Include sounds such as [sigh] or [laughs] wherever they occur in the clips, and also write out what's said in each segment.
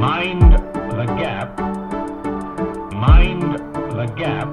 Mind the gap. Mind the gap.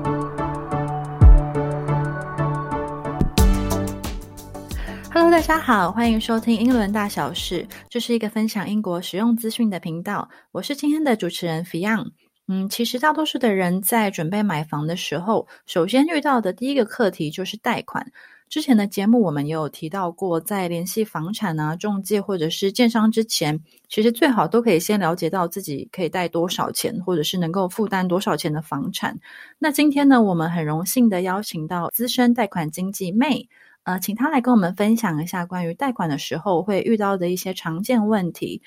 Hello，大家好，欢迎收听英伦大小事，这是一个分享英国实用资讯的频道。我是今天的主持人 Fion。嗯，其实大多数的人在准备买房的时候，首先遇到的第一个课题就是贷款。之前的节目我们也有提到过，在联系房产啊、中介或者是建商之前，其实最好都可以先了解到自己可以贷多少钱，或者是能够负担多少钱的房产。那今天呢，我们很荣幸的邀请到资深贷款经纪 May，呃，请他来跟我们分享一下关于贷款的时候会遇到的一些常见问题。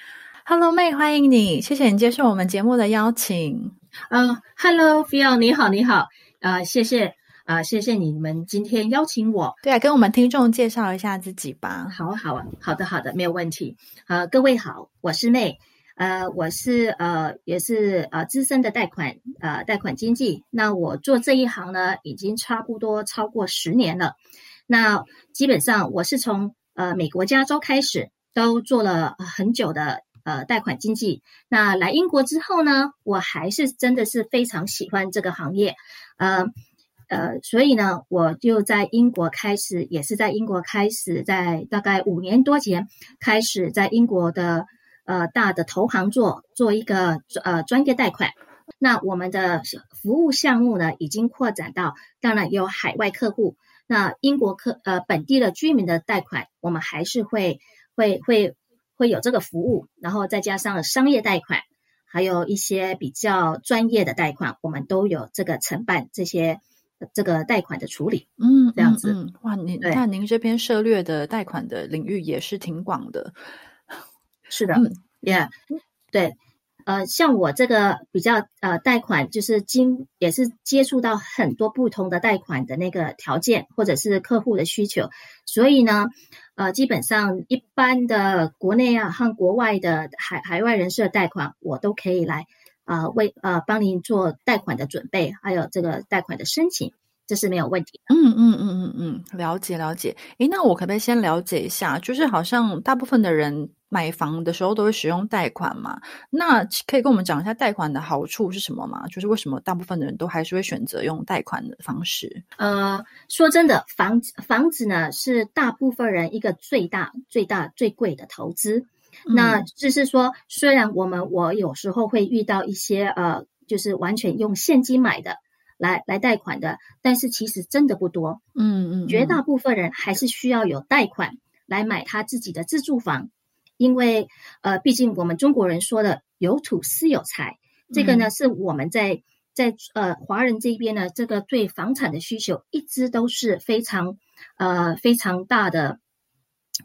Hello 妹欢迎你，谢谢你接受我们节目的邀请。嗯，Hello，Phil，你好，你好，呃，谢谢，啊，谢谢你们今天邀请我。对啊，跟我们听众介绍一下自己吧。好好啊，好的，好的，没有问题。呃，各位好，我是妹，呃，我是呃，也是呃资深的贷款呃贷款经纪。那我做这一行呢，已经差不多超过十年了。那基本上我是从呃美国加州开始，都做了很久的。呃，贷款经济。那来英国之后呢，我还是真的是非常喜欢这个行业，呃呃，所以呢，我就在英国开始，也是在英国开始，在大概五年多前开始在英国的呃大的投行做做一个呃专业贷款。那我们的服务项目呢，已经扩展到，当然有海外客户，那英国客呃本地的居民的贷款，我们还是会会会。会有这个服务，然后再加上商业贷款，还有一些比较专业的贷款，我们都有这个承办这些这个贷款的处理。嗯，这样子。哇，您看您这边涉略的贷款的领域也是挺广的。[laughs] 是的，Yeah，对。呃，像我这个比较呃贷款，就是经也是接触到很多不同的贷款的那个条件，或者是客户的需求，所以呢，呃，基本上一般的国内啊和国外的海海外人士的贷款，我都可以来啊为呃帮您做贷款的准备，还有这个贷款的申请。这是没有问题。嗯嗯嗯嗯嗯，了解了解。诶，那我可不可以先了解一下？就是好像大部分的人买房的时候都会使用贷款嘛？那可以跟我们讲一下贷款的好处是什么吗？就是为什么大部分的人都还是会选择用贷款的方式？呃，说真的，房子房子呢是大部分人一个最大最大最贵的投资。那就是说，虽然我们我有时候会遇到一些呃，就是完全用现金买的。来来贷款的，但是其实真的不多，嗯嗯，绝大部分人还是需要有贷款来买他自己的自住房，因为呃，毕竟我们中国人说的有土私有财，这个呢是我们在在呃华人这边呢，这个对房产的需求一直都是非常呃非常大的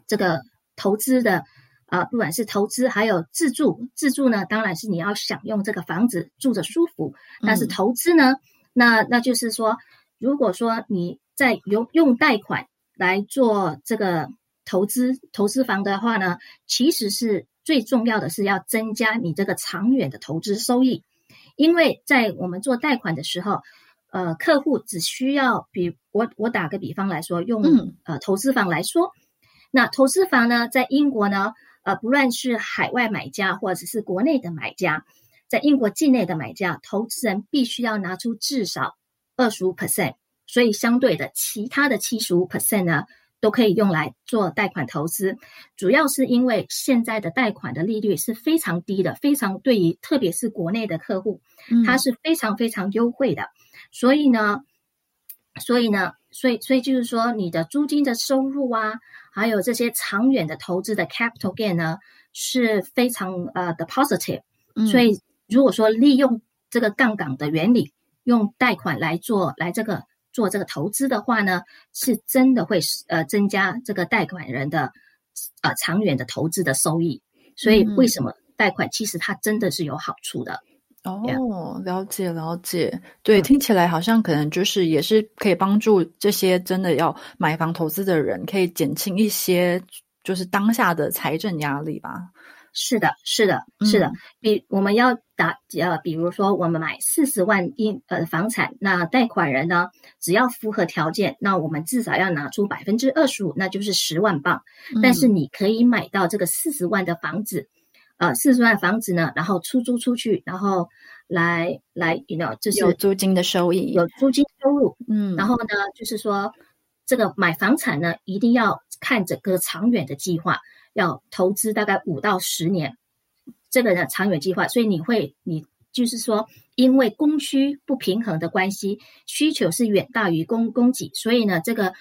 这个投资的啊，不管是投资还有自住，自住呢当然是你要享用这个房子住着舒服，但是投资呢。那那就是说，如果说你在用用贷款来做这个投资投资房的话呢，其实是最重要的是要增加你这个长远的投资收益，因为在我们做贷款的时候，呃，客户只需要比我我打个比方来说，用呃投资房来说，那投资房呢，在英国呢，呃，不论是海外买家或者是国内的买家。在英国境内的买家，投资人必须要拿出至少二十五 percent，所以相对的，其他的七十五 percent 呢，都可以用来做贷款投资。主要是因为现在的贷款的利率是非常低的，非常对于特别是国内的客户，它是非常非常优惠的。所以呢，所以呢，所以所以就是说，你的租金的收入啊，还有这些长远的投资的 capital gain 呢，是非常呃的 positive，所以。如果说利用这个杠杆的原理，用贷款来做来这个做这个投资的话呢，是真的会呃增加这个贷款人的呃长远的投资的收益。所以为什么贷款其实它真的是有好处的？哦，了解了解，对，听起来好像可能就是也是可以帮助这些真的要买房投资的人，可以减轻一些就是当下的财政压力吧。是的，是的，是的。比我们要打呃，比如说我们买四十万一呃房产，那贷款人呢，只要符合条件，那我们至少要拿出百分之二十五，那就是十万镑。但是你可以买到这个四十万的房子，呃四十万房子呢，然后出租出去，然后来来，you know，就是有租金的收益，有租金收入。嗯，然后呢，就是说这个买房产呢，一定要看整个长远的计划，要投资大概五到十年，这个呢长远计划。所以你会，你就是说，因为供需不平衡的关系，需求是远大于供供给，所以呢，这个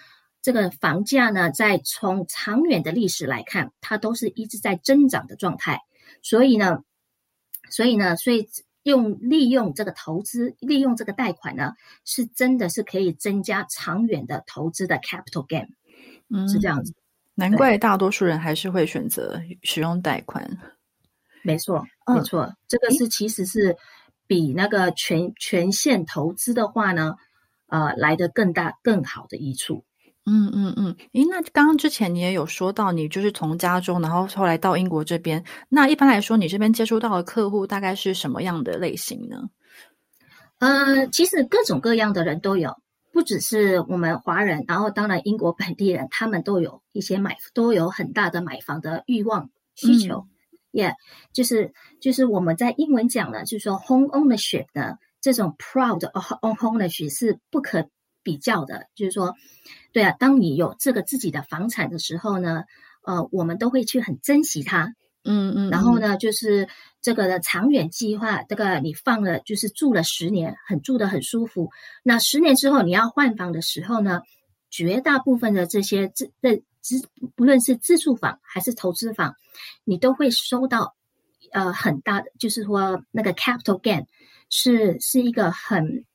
这个房价呢，在从长远的历史来看，它都是一直在增长的状态。所以呢，所以呢，所以用利用这个投资，利用这个贷款呢，是真的是可以增加长远的投资的 capital gain，嗯是这样子。难怪大多数人还是会选择使用贷款。没错，嗯没错，这个是其实是比那个全全线投资的话呢，呃，来的更大更好的益处。嗯嗯嗯，诶，那刚刚之前你也有说到，你就是从加州，然后后来到英国这边。那一般来说，你这边接触到的客户大概是什么样的类型呢？呃，其实各种各样的人都有，不只是我们华人，然后当然英国本地人，他们都有一些买，都有很大的买房的欲望需求。也、就是就是我们在英文讲呢，就是说 home ownership 的，这种 proud of home ownership 是不可比较的。就是说，对啊，当你有这个自己的房产的时候呢，呃，我们都会去很珍惜它。嗯嗯，嗯？然后呢，就是这个的长远计划，这个你放了就是住了十年，很住的很舒服。那十年之后你要换房的时候呢，绝大部分的这些自的自不论是自住房还是投资房，你都会收到呃很大的，就是说那个 capital gain 是是一个很，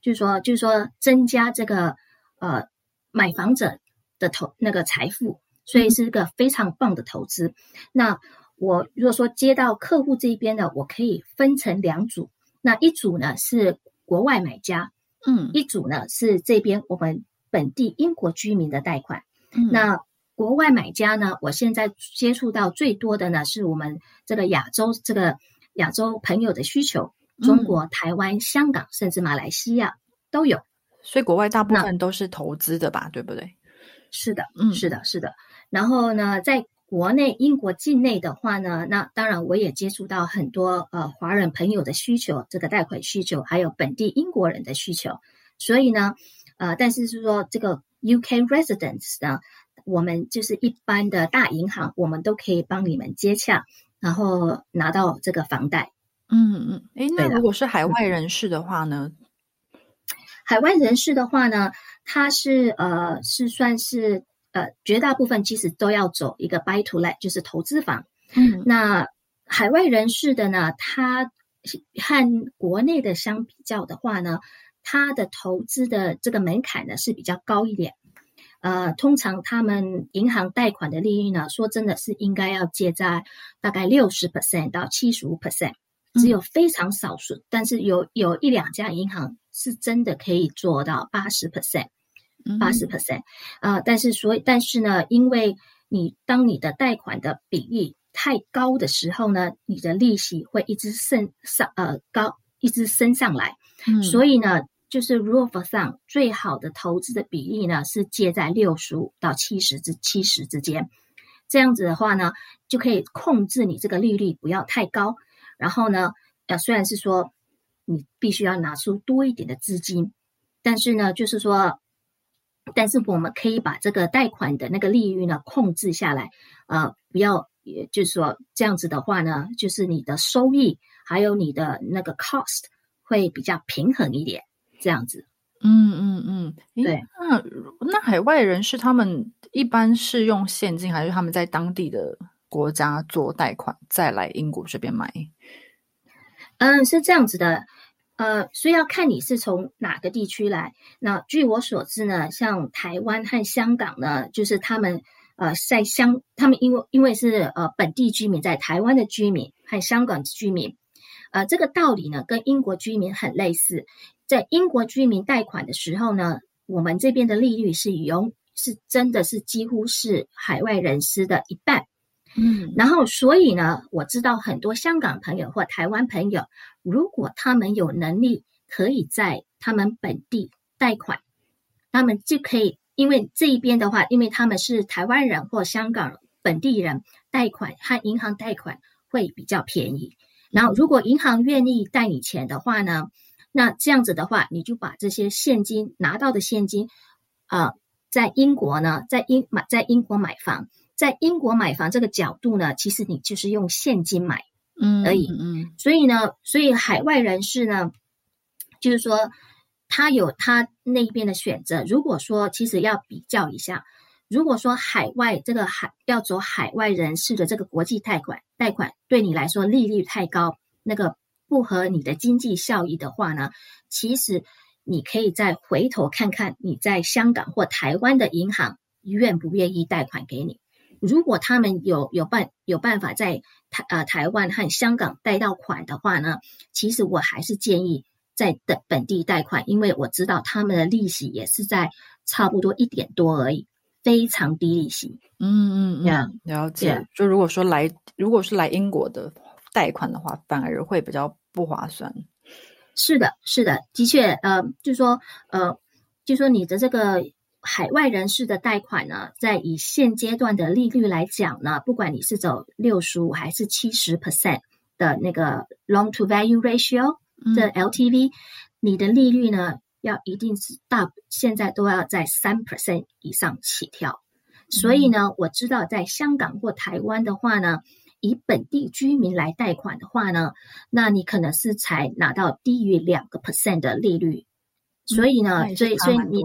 就是说就是说增加这个呃买房者的投那个财富，所以是一个非常棒的投资。那我如果说接到客户这一边呢，我可以分成两组，那一组呢是国外买家，嗯，一组呢是这边我们本地英国居民的贷款。嗯那国外买家呢，我现在接触到最多的呢是我们这个亚洲这个亚洲朋友的需求，中国、台湾、香港甚至马来西亚都有。所以国外大部分都是投资的吧，对不对？是的，嗯是的，是的。然后呢，在国内英国境内的话呢，那当然我也接触到很多呃华人朋友的需求，这个贷款需求，还有本地英国人的需求。所以呢，呃，但是是说这个 UK residents 呢，我们就是一般的大银行，我们都可以帮你们接洽，然后拿到这个房贷。嗯嗯，诶，那如果是海外人士的话呢？海外人士的话呢，他是呃是算是呃绝大部分其实都要走一个 buy to let，就是投资房。嗯那海外人士的呢，他和国内的相比较的话呢，他的投资的这个门槛呢是比较高一点。呃，通常他们银行贷款的利率呢，说真的是应该要借在大概六十 percent 到七十五 percent，只有非常少数，但是有有一两家银行是真的可以做到八十 percent。嗯八十 percent，啊，但是所以但是呢，因为你当你的贷款的比例太高的时候呢，你的利息会一直升上呃高，一直升上来，嗯。所以呢，就是 rule of thumb 最好的投资的比例呢是借在六十五到七十之七十之间，这样子的话呢，就可以控制你这个利率不要太高，然后呢，呃，虽然是说你必须要拿出多一点的资金，但是呢，就是说。但是我们可以把这个贷款的那个利率呢控制下来，呃，不要，也就是说这样子的话呢，就是你的收益还有你的那个 cost 会比较平衡一点，这样子。嗯嗯嗯，对。那那海外人士他们一般是用现金，还是他们在当地的国家做贷款，再来英国这边买？嗯，是这样子的，呃，所以要看你是从哪个地区来。那据我所知呢，像台湾和香港呢，就是他们呃在香，他们因为因为是呃本地居民，在台湾的居民和香港居民，呃，这个道理呢跟英国居民很类似。在英国居民贷款的时候呢，我们这边的利率是永是真的是几乎是海外人士的一半。嗯然后，所以呢，我知道很多香港朋友或台湾朋友，如果他们有能力，可以在他们本地贷款，他们就可以，因为这一边的话，因为他们是台湾人或香港本地人，贷款和银行贷款会比较便宜。然后，如果银行愿意贷你钱的话呢，那这样子的话，你就把这些现金拿到的现金，啊，在英国呢，在英买在英国买房，在英国买房这个角度呢，其实你就是用现金买，嗯而已嗯所以呢，所以海外人士呢，就是说他有他那边的选择。如果说其实要比较一下，如果说海外这个海要走海外人士的这个国际贷款，贷款对你来说利率太高，那个不合你的经济效益的话呢，其实你可以再回头看看你在香港或台湾的银行愿不愿意贷款给你。如果他们有有办有办法在台呃台湾和香港贷到款的话呢，其实我还是建议在本本地贷款，因为我知道他们的利息也是在差不多一点多而已，非常低利息。嗯嗯嗯了解。就如果说来，如果是来英国的贷款的话，反而会比较不划算。是的，是的，的确，呃，就说，呃，就说你的这个海外人士的贷款呢，在以现阶段的利率来讲呢，不管你是走六十五还是七十 percent 的那个 loan to value ratio 嗯的 LTV，、你的利率呢，要一定是大，现在都要在三 percent 以上起跳。所以呢，我知道在香港或台湾的话呢，以本地居民来贷款的话呢，那你可能是才拿到低于两个 percent 的利率。所以呢所以所以你。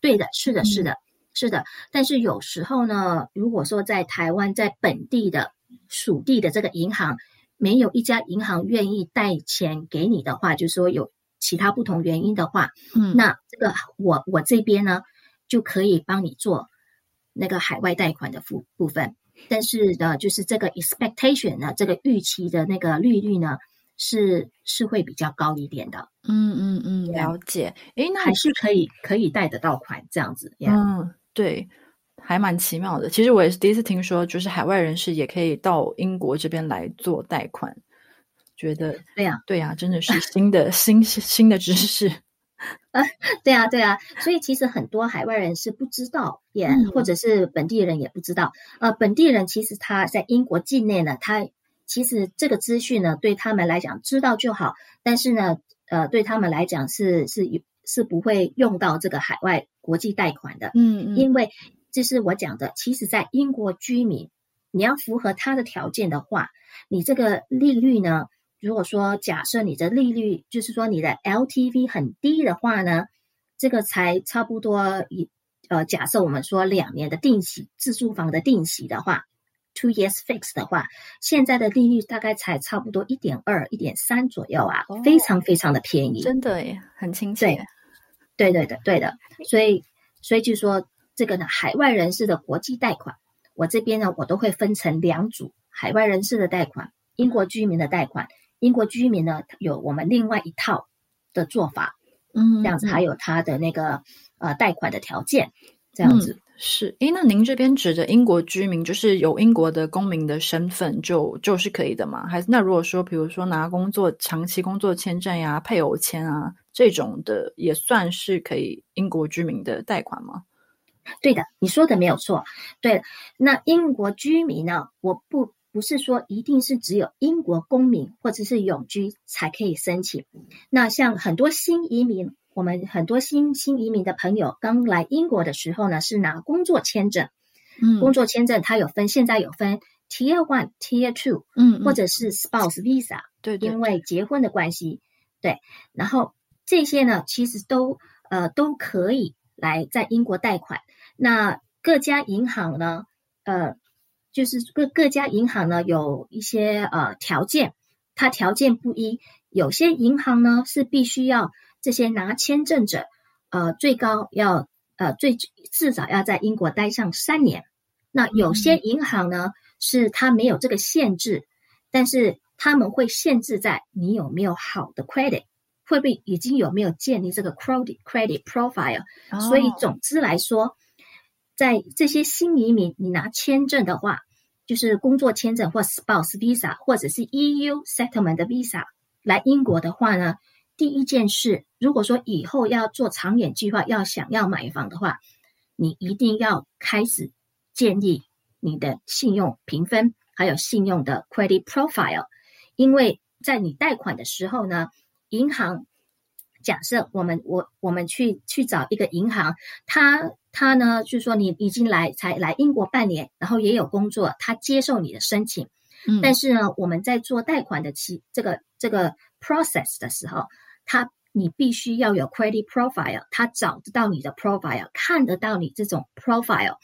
对的，是的，是嗯。的，是的。但是有时候呢，如果说在台湾在本地的属地的这个银行，没有一家银行愿意贷钱给你的话，就是说有其他不同原因的话，嗯，那这个我我这边呢就可以帮你做那个海外贷款的部部分，但是呢，就是这个 expectation 呢，这个预期的那个利率呢是是会比较高一点的，嗯嗯嗯，了解。诶，那还是可以可以贷得到款这样子呀。嗯，对，还蛮奇妙的。其实我也是第一次听说，就是海外人士也可以到英国这边来做贷款，觉得 [laughs] 对呀、对呀、真的是新的新新的知识。啊 [laughs] 对啊，对啊，所以其实很多海外人是不知道，也、嗯或者是本地人也不知道。呃，本地人其实他在英国境内呢，他其实这个资讯呢对他们来讲知道就好，但是呢，呃，对他们来讲是是有是不会用到这个海外国际贷款的，嗯嗯。因为这是我讲的，其实在英国居民，你要符合他的条件的话，你这个利率呢，如果说假设你的利率就是说你的 LTV 很低的话呢，这个才差不多一呃，假设我们说两年的定息自住房的定息的话，two years fix 的话，现在的利率大概才差不多一点二、一点三左右啊，哦非常非常的便宜。真的耶，很亲切。对对的，对的，所以所以就说这个呢，海外人士的国际贷款，我这边呢，我都会分成两组：海外人士的贷款，英国居民的贷款。英国居民呢，有我们另外一套的做法，嗯，这样子嗯还有他的那个呃贷款的条件，这样子。嗯是，诶，那您这边指的英国居民，就是有英国的公民的身份就就是可以的吗？还是那如果说，比如说拿工作长期工作签证呀、配偶签啊这种的，也算是可以英国居民的贷款吗？对的，你说的没有错。对，那英国居民呢，我不不是说一定是只有英国公民或者是永居才可以申请。那像很多新移民，我们很多新新移民的朋友刚来英国的时候呢，是拿工作签证。嗯工作签证它有分，现在有分 Tier One、Tier Two，嗯，或者是 Spouse Visa。对对，因为结婚的关系，对，然后这些呢，其实都呃都可以来在英国贷款。那各家银行呢，呃，就是各各家银行呢有一些呃条件，它条件不一，有些银行呢是必须要这些拿签证者，呃，最高要呃最至少要在英国待上三年。那有些银行呢是它没有这个限制，但是他们会限制在你有没有好的 credit，会不会已经有没有建立这个 credit credit profile。所以哦总之来说，在这些新移民，你拿签证的话，就是工作签证或 spouse visa 或者是 EU settlement 的 visa 来英国的话呢，第一件事，如果说以后要做长远计划，要想要买房的话，你一定要开始建立你的信用评分，还有信用的 credit profile。因为在你贷款的时候呢，银行假设我们我我们去去找一个银行，他他呢就是说你已经来才来英国半年，然后也有工作，他接受你的申请。嗯，但是呢，我们在做贷款的期这个这个 process 的时候，他你必须要有 credit profile，他找得到你的 profile，看得到你这种 profile，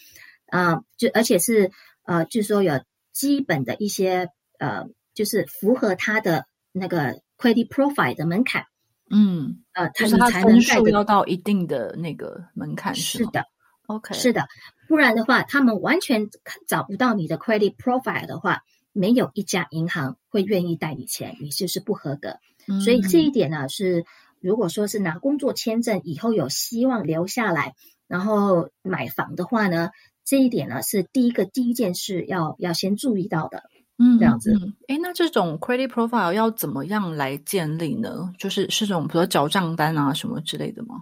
啊，就而且是呃，就是说有基本的一些呃，就是符合他的那个 credit profile 的门槛，嗯，呃，他你才能分贷要到一定的那个门槛，吗是的，，OK，是的，不然的话，他们完全找不到你的 credit profile 的话，没有一家银行会愿意贷你钱，你就是不合格。嗯所以这一点呢，是如果说是拿工作签证以后有希望留下来，然后买房的话呢，这一点呢是第一个第一件事要要先注意到的。嗯这样子嗯，哎，那这种 credit profile 要怎么样来建立呢？就是是这种比如说缴账单啊什么之类的吗？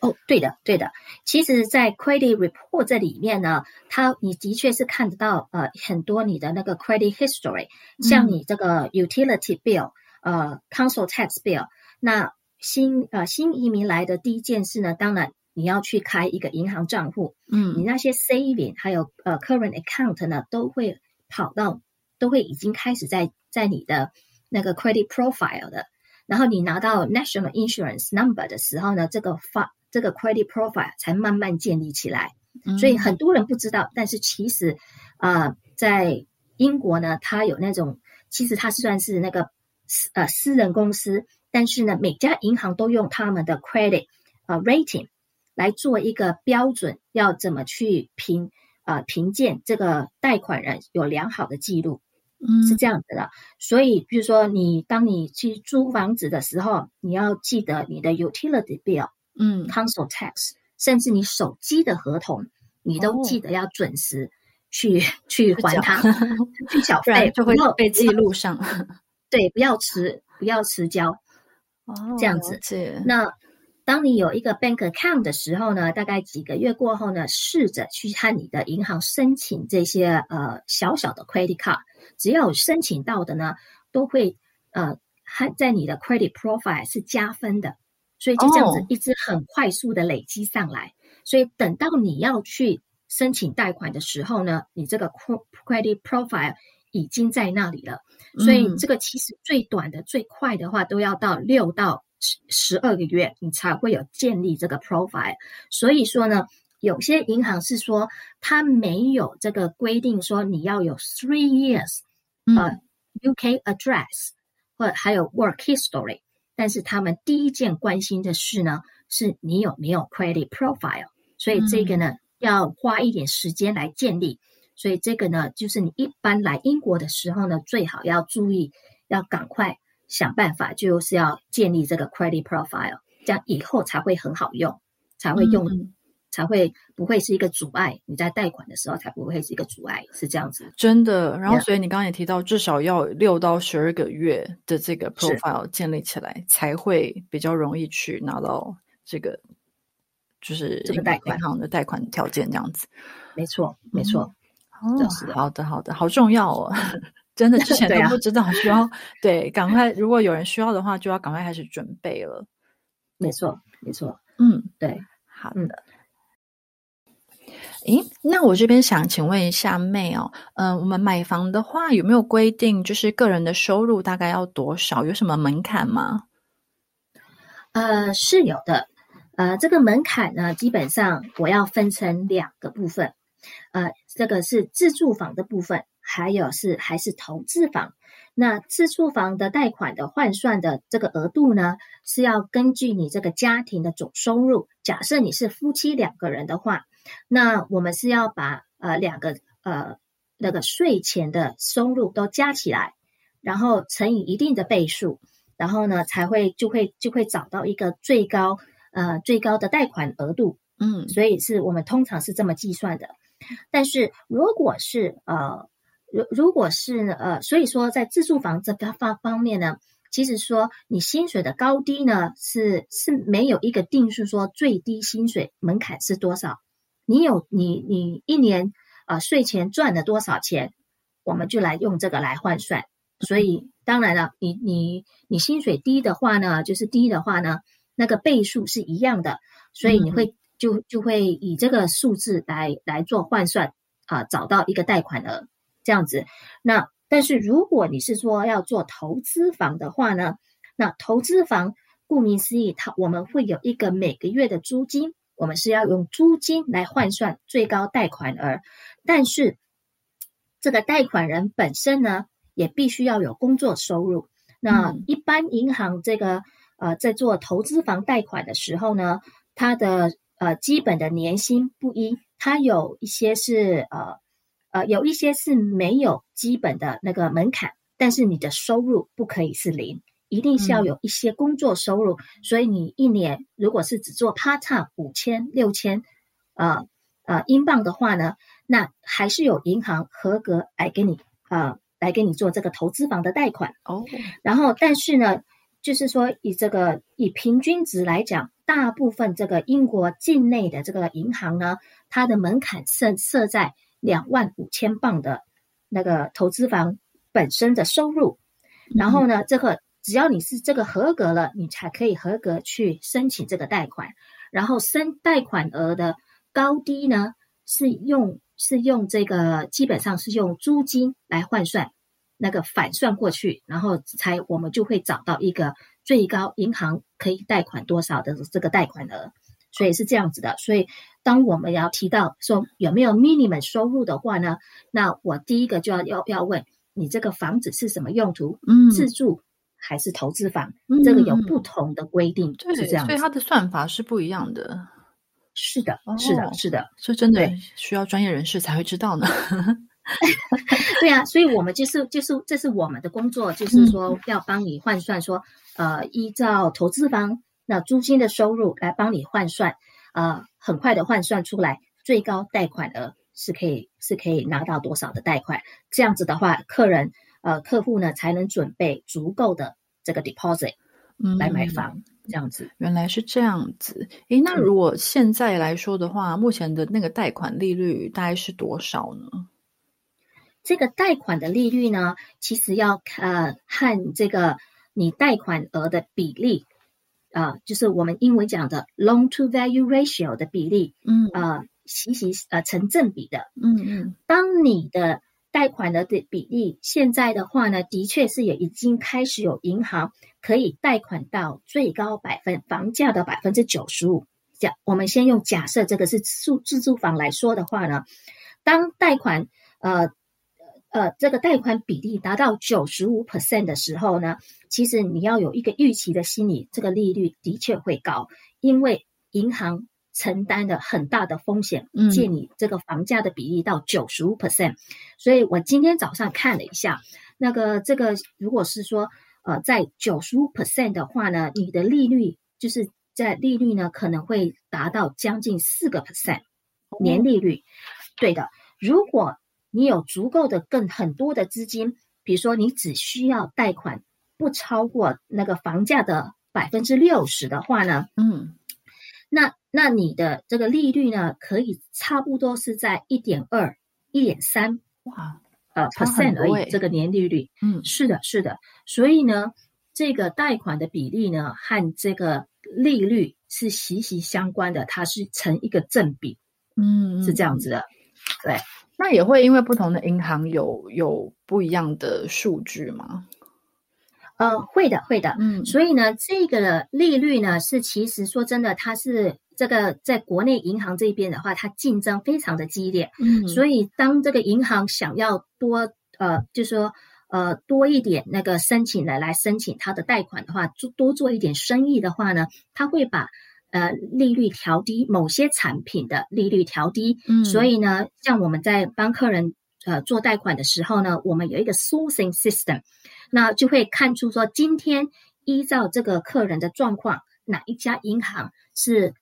哦，对的，对的。其实，在 credit report 这里面呢，它你的确是看得到呃很多你的那个 credit history，像嗯你这个 utility bill，呃 council tax bill。那新呃新移民来的第一件事呢，当然你要去开一个银行账户，嗯你嗯那些 saving 还有呃 current account 呢，都会跑到都会已经开始在在你的那个 credit profile 的。然后你拿到 national insurance number 的时候呢，这个发这个 credit profile 才慢慢建立起来。嗯所以很多人不知道，但是其实，呃，在英国呢，它有那种，其实它是算是那个私呃私人公司，但是呢，每家银行都用他们的 credit 呃 rating 来做一个标准，要怎么去评呃评鉴这个贷款人有良好的记录。嗯是这样子的，所以比如说你当你去租房子的时候，你要记得你的 utility bill、嗯 council tax，甚至你手机的合同，你都哦记得要准时去、去还缴它，[laughs] 去缴费，就会被记。录上。对，不要迟，不要迟交。哦，这样子那当你有一个 bank account 的时候呢，大概几个月过后呢，试着去和你的银行申请这些呃小小的 credit card，只要有申请到的呢，都会呃和在你的 credit profile 是加分的，所以就这样子哦一直很快速的累积上来。所以等到你要去申请贷款的时候呢，你这个 credit profile 已经在那里了。所以嗯这个其实最短的、最快的话，都要到六到十十二个月，你才会有建立这个 profile。所以说呢，有些银行是说它没有这个规定，说你要有 three years 呃嗯 UK address 或者还有 work history，但是他们第一件关心的事呢，是你有没有 credit profile。所以这个呢，要花一点时间来建立。所以这个呢，就是你一般来英国的时候呢，最好要注意，要赶快想办法，就是要建立这个 credit profile，这样以后才会很好用，才会用，嗯才会不会是一个阻碍。你在贷款的时候才不会是一个阻碍，是这样子。真的。然后，所以你刚刚也提到，至少要有六到十二个月的这个 profile 建立起来，才会比较容易去拿到这个，就是这个贷款银行的贷款条件这样子。没错，没错。哦好的，好的，好重要哦！[laughs] 真的之前都不知道，需要对，赶快，如果有人需要的话，就要赶快开始准备了。没错，没错，嗯，对。好嗯的。诶，那我这边想请问一下妹哦，嗯、我们买房的话有没有规定，就是个人的收入大概要多少？有什么门槛吗？呃，是有的。呃，这个门槛呢，基本上我要分成两个部分。呃，这个是自住房的部分，还有是还是投资房。那自住房的贷款的换算的这个额度呢，是要根据你这个家庭的总收入。假设你是夫妻两个人的话，那我们是要把呃两个呃那个税前的收入都加起来，然后乘以一定的倍数，然后呢才会就会就会找到一个最高呃最高的贷款额度。嗯所以是我们通常是这么计算的。但是如果是呃，如如果是呃，所以说在自住房这个方方面呢，其实说你薪水的高低呢是是没有一个定数说最低薪水门槛是多少。你有你你一年啊、呃、税前赚了多少钱？我们就来用这个来换算。所以当然了，你你你薪水低的话呢，就是低的话呢，那个倍数是一样的，所以你会就就会以这个数字来来做换算啊，找到一个贷款额这样子。那但是如果你是说要做投资房的话呢，那投资房顾名思义，它我们会有一个每个月的租金，我们是要用租金来换算最高贷款额，但是这个贷款人本身呢？也必须要有工作收入。那一般银行这个呃，在做投资房贷款的时候呢，它的呃基本的年薪不一，它有一些是呃呃有一些是没有基本的那个门槛，但是你的收入不可以是零，一定是要有一些工作收入。所以你一年如果是只做 part time 五千六千呃呃英镑的话呢，那还是有银行合格来给你呃。来给你做这个投资房的贷款哦，然后但是呢，就是说以这个以平均值来讲，大部分这个英国境内的这个银行呢，它的门槛设设在两万五千镑的那个投资房本身的收入，然后呢，这个只要你是这个合格了，你才可以合格去申请这个贷款，然后申贷款额的高低呢是用。是用这个，基本上是用租金来换算，那个反算过去，然后才我们就会找到一个最高银行可以贷款多少的这个贷款额，所以是这样子的。所以当我们要提到说有没有 minimum 收入的话呢，那我第一个就要要要问你这个房子是什么用途？嗯，自住还是投资房？这个有不同的规定，是这样。所以它的算法是不一样的。是的，是的，是的，这真的需要专业人士才会知道呢。[laughs] 对啊，所以我们就是就是这是我们的工作，就是说要帮你换算，说呃，依照投资方那租金的收入来帮你换算，呃，很快的换算出来最高贷款额是可以是可以拿到多少的贷款，这样子的话，客人呃客户呢才能准备足够的这个 deposit 来买房。这样子，原来是这样子。诶，那如果现在来说的话，目前的那个贷款利率大概是多少呢？这个贷款的利率呢，其实要呃和这个你贷款额的比例，啊，就是我们英文讲的 loan to value ratio 的比例，嗯，呃，息息呃成正比的。嗯嗯，当你的贷款的的比例，现在的话呢，的确是也已经开始有银行可以贷款到最高百分房价的百分之九十五。假我们先用假设这个是住自住房来说的话呢，当贷款呃呃这个贷款比例达到九十五 percent 的时候呢，其实你要有一个预期的心理，这个利率的确会高，因为银行。承担的很大的风险，借你这个房价的比例到九十五 percent，所以我今天早上看了一下，那个这个如果是说呃在九十五 percent 的话呢，你的利率就是在利率呢可能会达到将近四个 percent 年利率。对的，如果你有足够的更很多的资金，比如说你只需要贷款不超过那个房价的百分之六十的话呢，嗯。那那你的这个利率呢，可以差不多是在一点二、一点三哇呃 percent 而已，这个年利率。嗯，是的，是的。所以呢，这个贷款的比例呢，和这个利率是息息相关的，它是成一个正比。嗯，是这样子的。对，那也会因为不同的银行有有不一样的数据吗？呃，会的，会的，嗯，所以呢，这个利率呢，是其实说真的，它是这个在国内银行这边的话，它竞争非常的激烈，嗯，所以当这个银行想要多呃，就说呃多一点那个申请的来申请它的贷款的话，做多做一点生意的话呢，它会把呃利率调低，某些产品的利率调低，嗯，所以呢，像我们在帮客人呃做贷款的时候呢，我们有一个 sourcing system。那就会看出说，今天依照这个客人的状况，哪一家银行是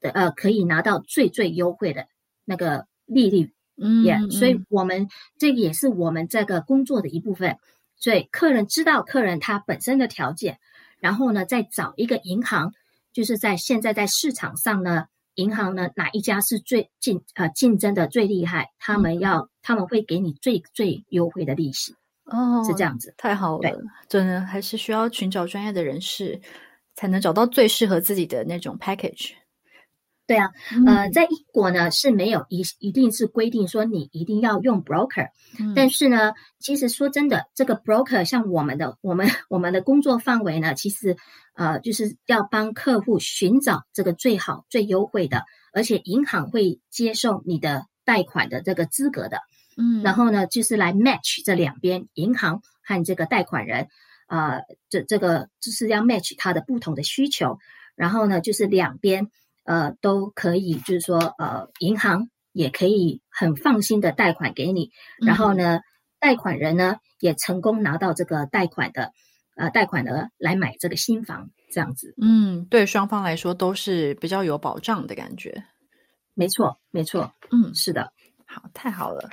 呃可以拿到最最优惠的那个利率？嗯，也，所以我们这也是我们这个工作的一部分。所以客人知道客人他本身的条件，然后呢，再找一个银行，就是在现在在市场上呢，银行呢哪一家是最竞呃竞争的最厉害，他们要他们会给你最最优惠的利息，哦，是这样子。太好对了，真的还是需要寻找专业的人士，才能找到最适合自己的那种 package。对啊，呃，嗯在英国呢是没有一一定是规定说你一定要用 broker，嗯但是呢，其实说真的，这个 broker 像我们的我们我们的工作范围呢，其实呃就是要帮客户寻找这个最好最优惠的，而且银行会接受你的贷款的这个资格的。嗯，然后呢，就是来 match 这两边银行和这个贷款人，呃，这这个就是要 match 他的不同的需求。然后呢，就是两边呃都可以，就是说呃，银行也可以很放心的贷款给你，然后呢，贷款人呢也成功拿到这个贷款的呃贷款额来买这个新房，这样子。嗯，对双方来说都是比较有保障的感觉。没错，没错，嗯，是的。好，太好了。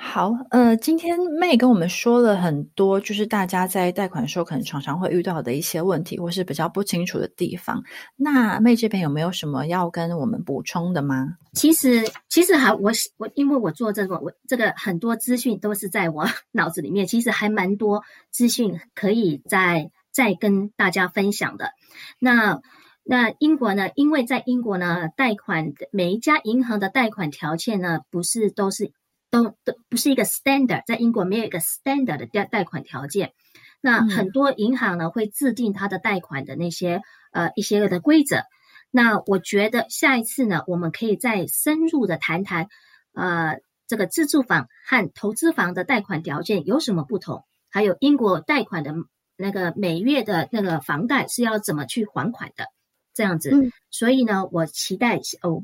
好，呃，今天妹跟我们说了很多，就是大家在贷款的时候可能常常会遇到的一些问题，或是比较不清楚的地方。那妹这边有没有什么要跟我们补充的吗？其实，其实还我我因为我做这个，我这个很多资讯都是在我 [laughs] 脑子里面，其实还蛮多资讯可以再再跟大家分享的。那那英国呢？因为在英国呢，贷款每一家银行的贷款条件呢，不是都是都都不是一个 standard，在英国没有一个 standard 的贷贷款条件。那嗯很多银行呢会制定它的贷款的那些呃一些的规则。那我觉得下一次呢，我们可以再深入的谈谈，呃，这个自住房和投资房的贷款条件有什么不同，还有英国贷款的那个每月的那个房贷是要怎么去还款的，这样子。嗯所以呢，我期待哦，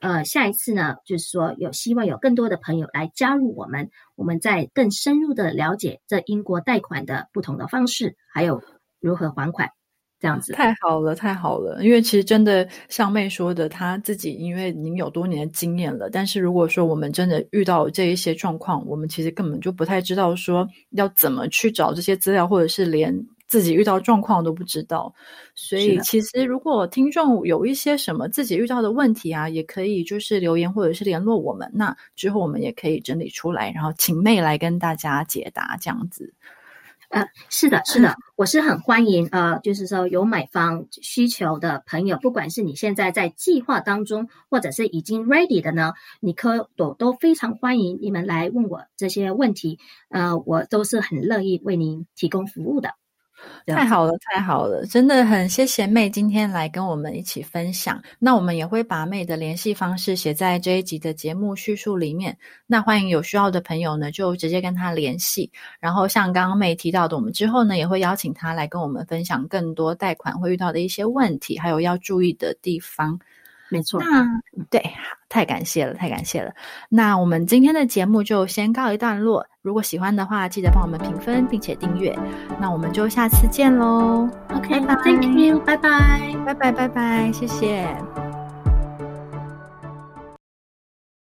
呃，下一次呢，就是说有希望有更多的朋友来加入我们，我们再更深入的了解这英国贷款的不同的方式，还有如何还款，这样子。太好了，太好了！因为其实真的像妹说的，她自己因为您有多年的经验了，但是如果说我们真的遇到这一些状况，我们其实根本就不太知道说要怎么去找这些资料，或者是连自己遇到状况都不知道。所以，其实如果听众有一些什么自己遇到的问题啊，也可以就是留言或者是联络我们，那之后我们也可以整理出来，然后请妹来跟大家解答这样子。呃，是的，是的，我是很欢迎呃，就是说有买房需求的朋友，不管是你现在在计划当中，或者是已经 ready 的呢，你可都都非常欢迎你们来问我这些问题，呃，我都是很乐意为您提供服务的。太好了，太好了！真的很谢谢妹今天来跟我们一起分享。那我们也会把妹的联系方式写在这一集的节目叙述里面。那欢迎有需要的朋友呢，就直接跟她联系。然后像刚刚妹提到的，我们之后呢也会邀请她来跟我们分享更多贷款会遇到的一些问题，还有要注意的地方。没错，那对，好，太感谢了，太感谢了。那我们今天的节目就先告一段落。如果喜欢的话，记得帮我们评分并且订阅。那我们就下次见喽。，OK，Thank you，拜拜。拜拜拜拜，谢谢。